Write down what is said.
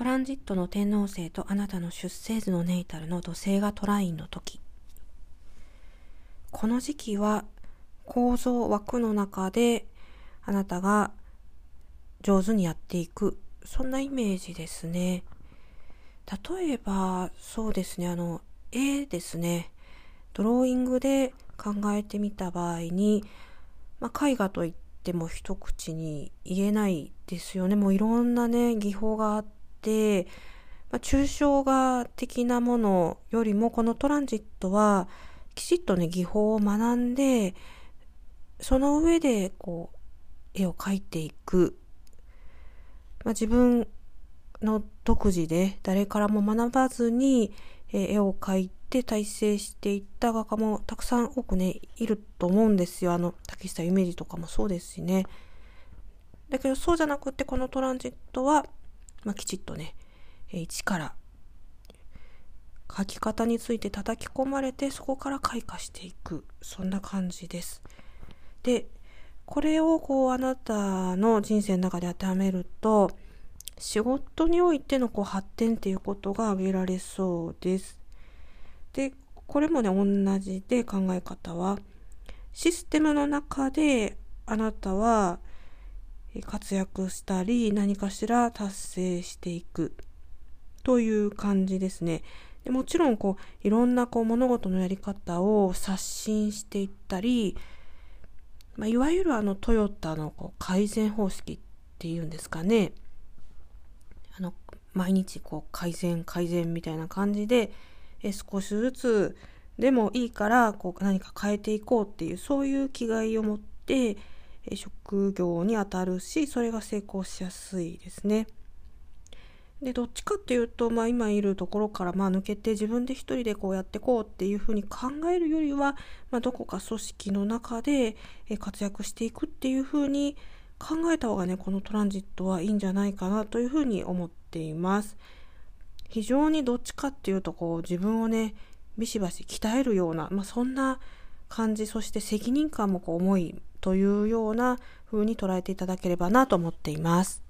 トランジットの天王星とあなたの出生図のネイタルの土星がトラインの時。この時期は構造枠の中であなたが上手にやっていく。そんなイメージですね。例えばそうですね。あの絵ですね。ドローイングで考えてみた場合に、まあ、絵画といっても一口に言えないですよね。もういろんなね技法があって、まあ、抽象画的なものよりもこのトランジットはきちっとね技法を学んでその上でこう絵を描いていく、まあ、自分の独自で誰からも学ばずに絵を描いて大成していった画家もたくさん多くねいると思うんですよ。あの竹下夢二とかもそうですしね。だけどそうじゃなくてこのトランジットは、まあ、きちっとね一から書き方について叩き込まれてそこから開花していくそんな感じです。でこれをこうあなたの人生の中で当てはめると仕事においてのこう発展っていうことが挙げられそうです。でこれもね同じで考え方はシステムの中であなたは活躍したり何かしら達成していくという感じですね。でもちろんこういろんなこう物事のやり方を刷新していったり、まあ、いわゆるあのトヨタのこう改善方式っていうんですかねあの毎日こう改善改善みたいな感じでえ少しずつでもいいからこう何か変えていこうっていうそういう気概を持って職業にあたるしそれが成功しやすいですね。でどっちかっていうと、まあ、今いるところからまあ抜けて自分で一人でこうやってこうっていうふうに考えるよりは、まあ、どこか組織の中で活躍していくっていうふうに考えた方がねこのトランジットはいいんじゃないかなというふうに思っています。非常にどっちかっていうとこう自分をねビシバシ鍛えるような、まあ、そんな感じそして責任感もこう重いというような風に捉えていただければなと思っています。